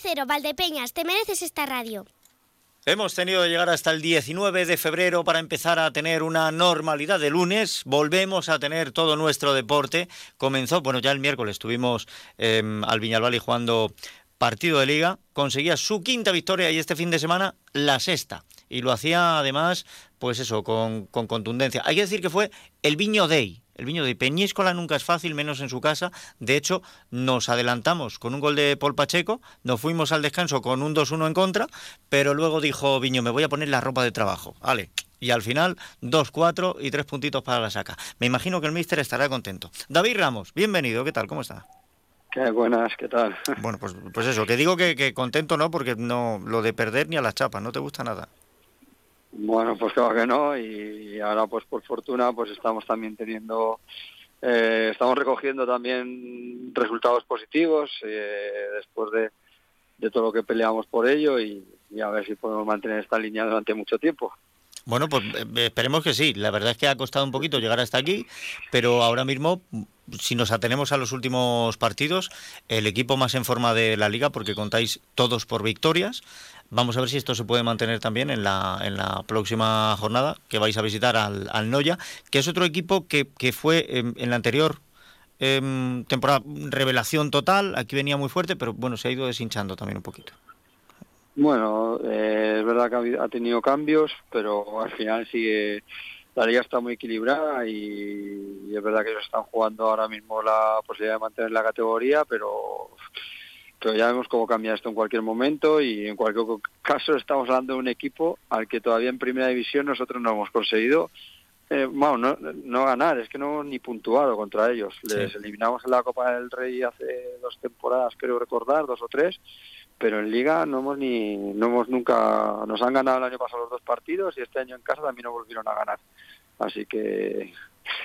Cero, Valdepeñas, te mereces esta radio. Hemos tenido que llegar hasta el 19 de febrero para empezar a tener una normalidad de lunes. Volvemos a tener todo nuestro deporte. Comenzó, bueno, ya el miércoles estuvimos eh, al Viñalbali jugando partido de liga. Conseguía su quinta victoria y este fin de semana la sexta. Y lo hacía además, pues eso, con, con contundencia. Hay que decir que fue el Viño Day el viño de Peñíscola nunca es fácil, menos en su casa. De hecho, nos adelantamos con un gol de Paul Pacheco, nos fuimos al descanso con un 2-1 en contra, pero luego dijo Viño, me voy a poner la ropa de trabajo. Vale. Y al final, 2-4 y 3 puntitos para la saca. Me imagino que el míster estará contento. David Ramos, bienvenido, ¿qué tal? ¿Cómo está? Qué buenas, ¿qué tal? Bueno, pues, pues eso, que digo que, que contento no, porque no lo de perder ni a las chapas, no te gusta nada. Bueno, pues claro que no y ahora pues por fortuna pues estamos también teniendo, eh, estamos recogiendo también resultados positivos eh, después de, de, todo lo que peleamos por ello y, y a ver si podemos mantener esta línea durante mucho tiempo. Bueno, pues eh, esperemos que sí. La verdad es que ha costado un poquito llegar hasta aquí, pero ahora mismo, si nos atenemos a los últimos partidos, el equipo más en forma de la liga, porque contáis todos por victorias. Vamos a ver si esto se puede mantener también en la, en la próxima jornada que vais a visitar al, al Noya, que es otro equipo que, que fue en, en la anterior eh, temporada revelación total. Aquí venía muy fuerte, pero bueno, se ha ido deshinchando también un poquito. Bueno, eh, es verdad que ha, tenido cambios, pero al final sigue la liga está muy equilibrada y, es verdad que ellos están jugando ahora mismo la posibilidad de mantener la categoría, pero pero ya vemos cómo cambia esto en cualquier momento y en cualquier caso estamos hablando de un equipo al que todavía en primera división nosotros no hemos conseguido eh, bueno, no, no ganar, es que no hemos ni puntuado contra ellos. Les sí. eliminamos en la Copa del Rey hace dos temporadas, creo recordar, dos o tres, pero en Liga no hemos ni, no hemos nunca, nos han ganado el año pasado los dos partidos y este año en casa también no volvieron a ganar. Así que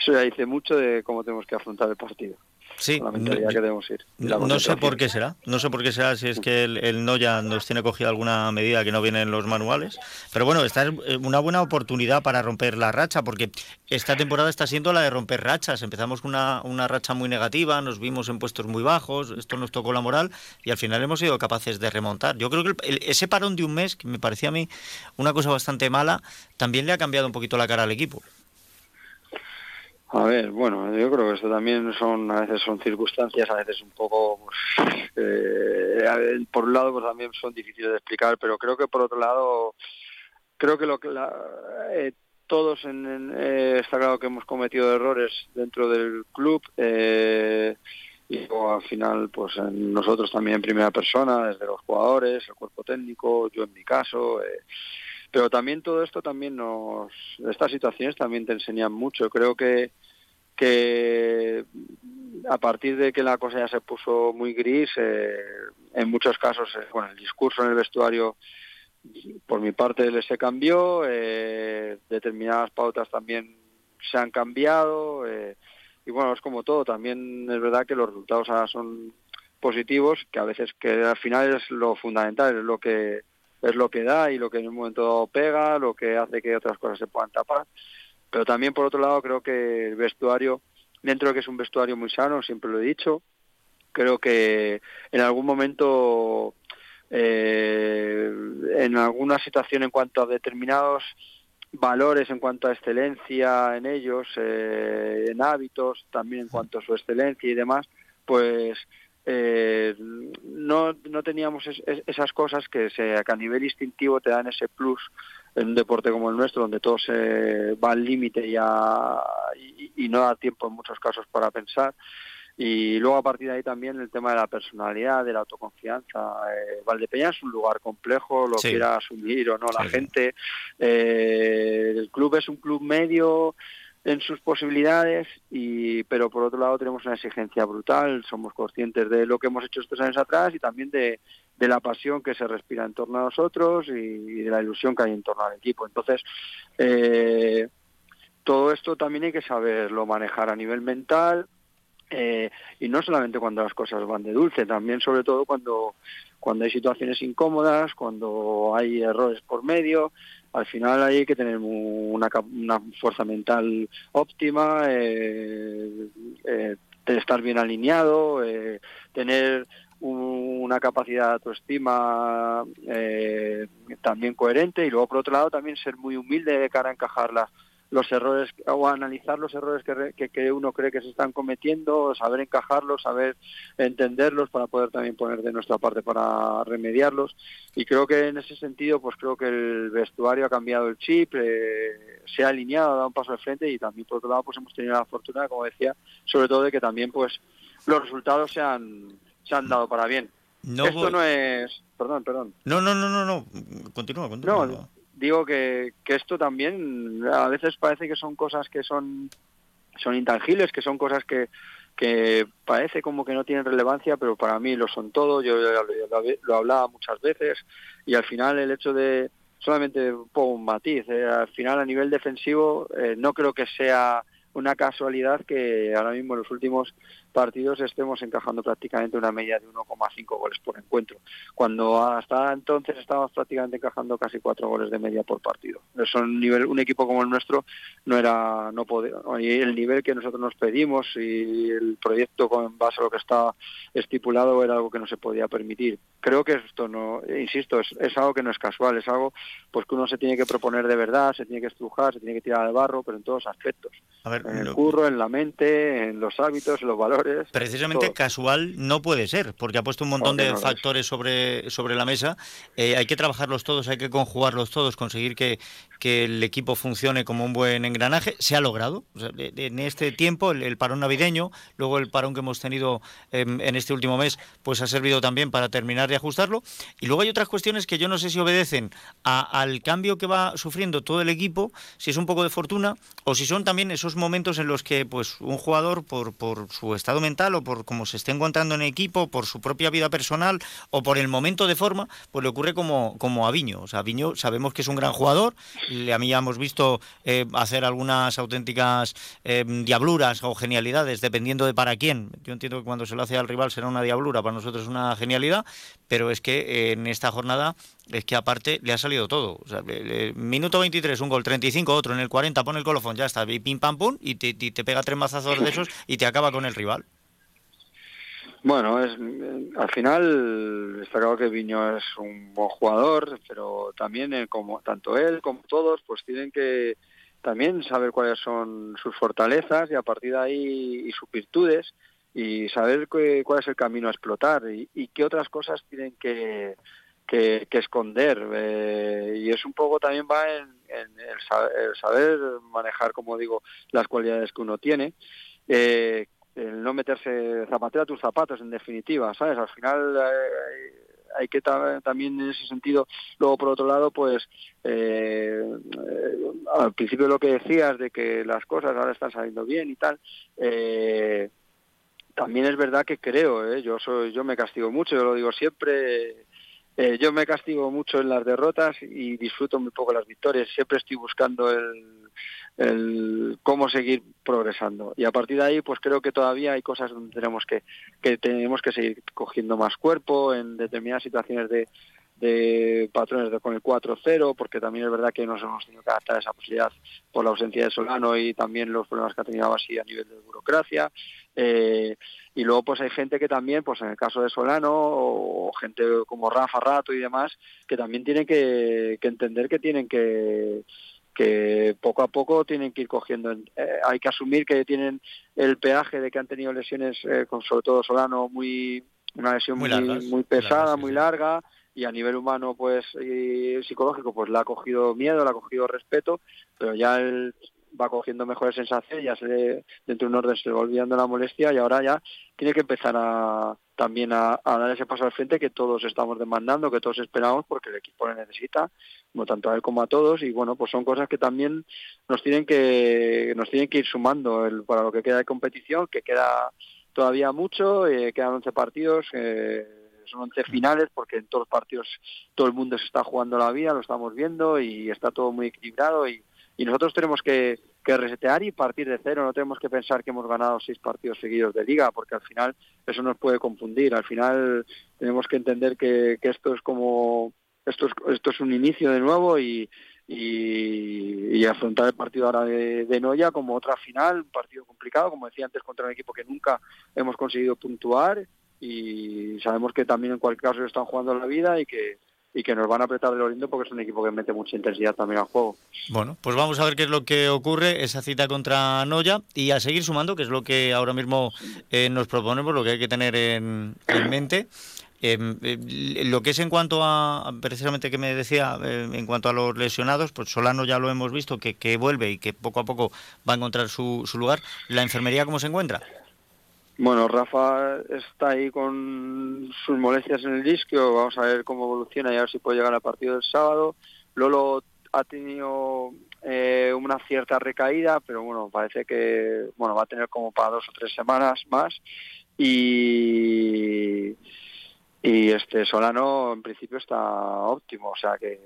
eso ya dice mucho de cómo tenemos que afrontar el partido. Sí, la mentalidad que debemos ir. No, no, sé por qué será, no sé por qué será si es que el, el Noya nos tiene cogida alguna medida que no viene en los manuales, pero bueno, esta es una buena oportunidad para romper la racha, porque esta temporada está siendo la de romper rachas. Empezamos con una, una racha muy negativa, nos vimos en puestos muy bajos, esto nos tocó la moral y al final hemos sido capaces de remontar. Yo creo que el, ese parón de un mes, que me parecía a mí una cosa bastante mala, también le ha cambiado un poquito la cara al equipo. A ver, bueno, yo creo que esto también son, a veces son circunstancias, a veces un poco, pues, eh, por un lado, pues también son difíciles de explicar, pero creo que por otro lado, creo que lo que la, eh, todos en, en, eh, está claro que hemos cometido errores dentro del club eh, y luego, al final, pues nosotros también en primera persona, desde los jugadores, el cuerpo técnico, yo en mi caso. Eh, pero también todo esto también nos estas situaciones también te enseñan mucho creo que que a partir de que la cosa ya se puso muy gris eh, en muchos casos eh, bueno el discurso en el vestuario por mi parte se cambió eh, determinadas pautas también se han cambiado eh, y bueno es como todo también es verdad que los resultados ahora son positivos que a veces que al final es lo fundamental es lo que es lo que da y lo que en un momento pega, lo que hace que otras cosas se puedan tapar. Pero también, por otro lado, creo que el vestuario, dentro de que es un vestuario muy sano, siempre lo he dicho, creo que en algún momento, eh, en alguna situación en cuanto a determinados valores en cuanto a excelencia en ellos, eh, en hábitos, también en cuanto a su excelencia y demás, pues eh, no, no teníamos es, es, esas cosas que, se, que a nivel instintivo te dan ese plus en un deporte como el nuestro, donde todo se va al límite y, y, y, no da tiempo en muchos casos para pensar. Y luego a partir de ahí también el tema de la personalidad, de la autoconfianza. Eh, Valdepeña es un lugar complejo, lo sí. quiera asumir o no la sí. gente. Eh, el club es un club medio, en sus posibilidades y pero por otro lado tenemos una exigencia brutal somos conscientes de lo que hemos hecho estos años atrás y también de, de la pasión que se respira en torno a nosotros y, de la ilusión que hay en torno al equipo. Entonces eh, todo esto también hay que saberlo manejar a nivel mental eh, y no solamente cuando las cosas van de dulce también sobre todo cuando cuando hay situaciones incómodas cuando hay errores por medio al final hay que tener una, una fuerza mental óptima, eh, eh, estar bien alineado, eh, tener una capacidad de autoestima eh, también coherente y luego por otro lado también ser muy humilde de cara a encajar los errores o analizar los errores que, que, uno cree que se están cometiendo, saber encajarlos, saber entenderlos para poder también poner de nuestra parte para remediarlos. Y creo que en ese sentido, pues creo que el vestuario ha cambiado el chip, eh, se ha alineado, ha dado un paso al frente y también por otro lado pues hemos tenido la fortuna, como decía, sobre todo de que también pues los resultados se han, se han dado para bien. Esto no es... Perdón, perdón. No, no, no, no, no. Continúa, continúa. No, digo que, que esto también a veces parece que son cosas que son, son intangibles, que son cosas que, que parece como que no tienen relevancia, pero para mí lo son todo. Yo lo, hablaba muchas veces y al final el hecho de solamente poco un matiz. Eh, al final a nivel defensivo eh, no creo que sea una casualidad que ahora mismo los últimos partidos estemos encajando prácticamente una media de 1,5 goles por encuentro, cuando hasta entonces estábamos prácticamente encajando casi cuatro goles de media por partido. Eso un nivel, un equipo como el nuestro no era, no podía, y el nivel que nosotros nos pedimos y el proyecto con base a lo que estaba estipulado era algo que no se podía permitir. Creo que esto no, insisto, es, es algo que no es casual, es algo pues que uno se tiene que proponer de verdad, se tiene que estrujar, se tiene que tirar al barro, pero en todos aspectos. en el curro, en la mente, en los hábitos, en los valores Precisamente casual no puede ser, porque ha puesto un montón de factores sobre, sobre la mesa. Eh, hay que trabajarlos todos, hay que conjugarlos todos, conseguir que, que el equipo funcione como un buen engranaje. Se ha logrado. en este tiempo, el, parón navideño, luego el parón que hemos tenido en este último mes, pues ha servido también para terminar de ajustarlo. Y luego hay otras cuestiones que yo no sé si obedecen al cambio que va sufriendo todo el equipo, si es un poco de fortuna o si son también esos momentos en los que pues un jugador por, por su estado mental o por cómo se esté encontrando en equipo, por su propia vida personal o por el momento de forma, pues le ocurre como, como a Viño. O sea, Viño sabemos que es un gran jugador, a mí ya hemos visto eh, hacer algunas auténticas eh, diabluras o genialidades, dependiendo de para quién. Yo entiendo que cuando se lo hace al rival será una diablura, para nosotros es una genialidad, pero es que eh, en esta jornada es que aparte le ha salido todo. O sea, minuto 23, un gol, 35, otro, en el 40 pone el colofón, ya está, y pim pam pum, y te, te pega tres mazazos de esos y te acaba con el rival. Bueno, es, al final está claro que Viño es un buen jugador, pero también eh, como tanto él como todos, pues tienen que también saber cuáles son sus fortalezas y a partir de ahí y sus virtudes y saber cuál es el camino a explotar y, qué otras cosas tienen que, que, esconder. Eh, y es un poco también va en, el, saber, manejar, como digo, las cualidades que uno tiene. Eh, el no meterse zapatera a tus zapatos, en definitiva, ¿sabes? Al final eh, hay que también en ese sentido, luego por otro lado, pues eh, eh, al principio lo que decías de que las cosas ahora están saliendo bien y tal, también es verdad que creo, yo soy, yo me castigo mucho, yo lo digo siempre, yo me castigo mucho en las derrotas y disfruto muy poco las victorias. Siempre estoy buscando el, el cómo seguir progresando y a partir de ahí pues creo que todavía hay cosas donde tenemos que que tenemos que seguir cogiendo más cuerpo en determinadas situaciones de, patrones de, con el 4-0 porque también es verdad que nos hemos tenido que adaptar esa posibilidad por la ausencia de Solano y también los problemas que ha tenido así a nivel de burocracia eh, y luego pues hay gente que también pues en el caso de Solano o gente como Rafa Rato y demás que también tienen que, que entender que tienen que que poco a poco tienen que ir cogiendo. Eh, hay que asumir que tienen el peaje de que han tenido lesiones, eh, con sobre todo Solano, muy una lesión muy, muy, pesada, muy larga, y a nivel humano pues y psicológico pues le ha cogido miedo, le ha cogido respeto, pero ya él va cogiendo mejores sensaciones, ya se le, dentro de un orden se le va olvidando la molestia y ahora ya tiene que empezar a también a, dar ese paso al frente que todos estamos demandando, que todos esperamos porque el equipo le necesita, tanto a él como a todos. Y bueno, pues son cosas que también nos tienen que nos tienen que ir sumando. El, para lo que queda de competición, que queda todavía mucho, eh, quedan 11 partidos, eh, son 11 finales porque en todos los partidos todo el mundo se está jugando la vida, lo estamos viendo y está todo muy equilibrado y y nosotros tenemos que, resetear y partir de cero, no tenemos que pensar que hemos ganado seis partidos seguidos de liga, porque al final eso nos puede confundir, al final tenemos que entender que, esto es como, esto es, esto es un inicio de nuevo y, y, afrontar el partido ahora de, de, Noya como otra final, un partido complicado, como decía antes, contra un equipo que nunca hemos conseguido puntuar. Y sabemos que también en cualquier caso están jugando la vida y que y que nos van a apretar lo lindo porque es un equipo que mete mucha intensidad también al juego. Bueno, pues vamos a ver qué es lo que ocurre, esa cita contra Noya y a seguir sumando, que es lo que ahora mismo eh, nos proponemos, lo que hay que tener en, mente. Em, eh, lo que es en cuanto a, precisamente que me decía, eh, en cuanto a los lesionados, pues Solano ya lo hemos visto, que, que vuelve y que poco a poco va a encontrar su, su lugar. ¿La enfermería cómo se encuentra? Bueno, Rafa está ahí con sus molestias en el disco, vamos a ver cómo evoluciona y a ver si puede llegar al partido del sábado. Lolo ha tenido eh, una cierta recaída, pero bueno, parece que bueno va a tener como para dos o tres semanas más y este Solano en principio está óptimo, o sea que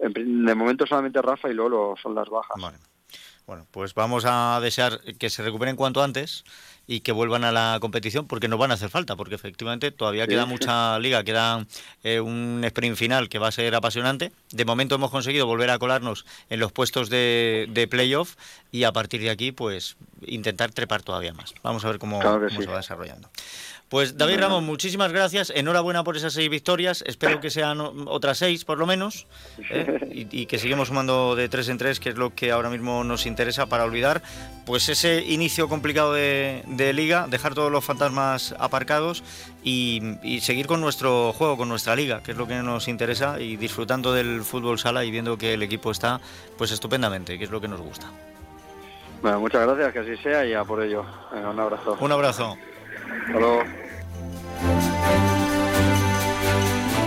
de momento solamente Rafa y Lolo son las bajas. Bueno, pues vamos a desear que se recuperen cuanto antes y que vuelvan a la competición porque nos van a hacer falta, porque efectivamente todavía queda mucha liga, queda eh, un sprint final que va a ser apasionante. De momento hemos conseguido volver a colarnos en los puestos de, de playoff y a partir de aquí pues intentar trepar todavía más. Vamos a ver cómo, cómo se va desarrollando. Pues David Ramos, muchísimas gracias. Enhorabuena por esas seis victorias. Espero que sean otras seis, por lo menos. ¿eh? Y, que sigamos sumando de tres en tres, que es lo que ahora mismo nos interesa para olvidar pues ese inicio complicado de, liga, dejar todos los fantasmas aparcados y, y, seguir con nuestro juego, con nuestra liga, que es lo que nos interesa, y disfrutando del fútbol sala y viendo que el equipo está pues estupendamente, que es lo que nos gusta. Bueno, muchas gracias, que así sea y a por ello. un abrazo. Un abrazo. Hasta luego.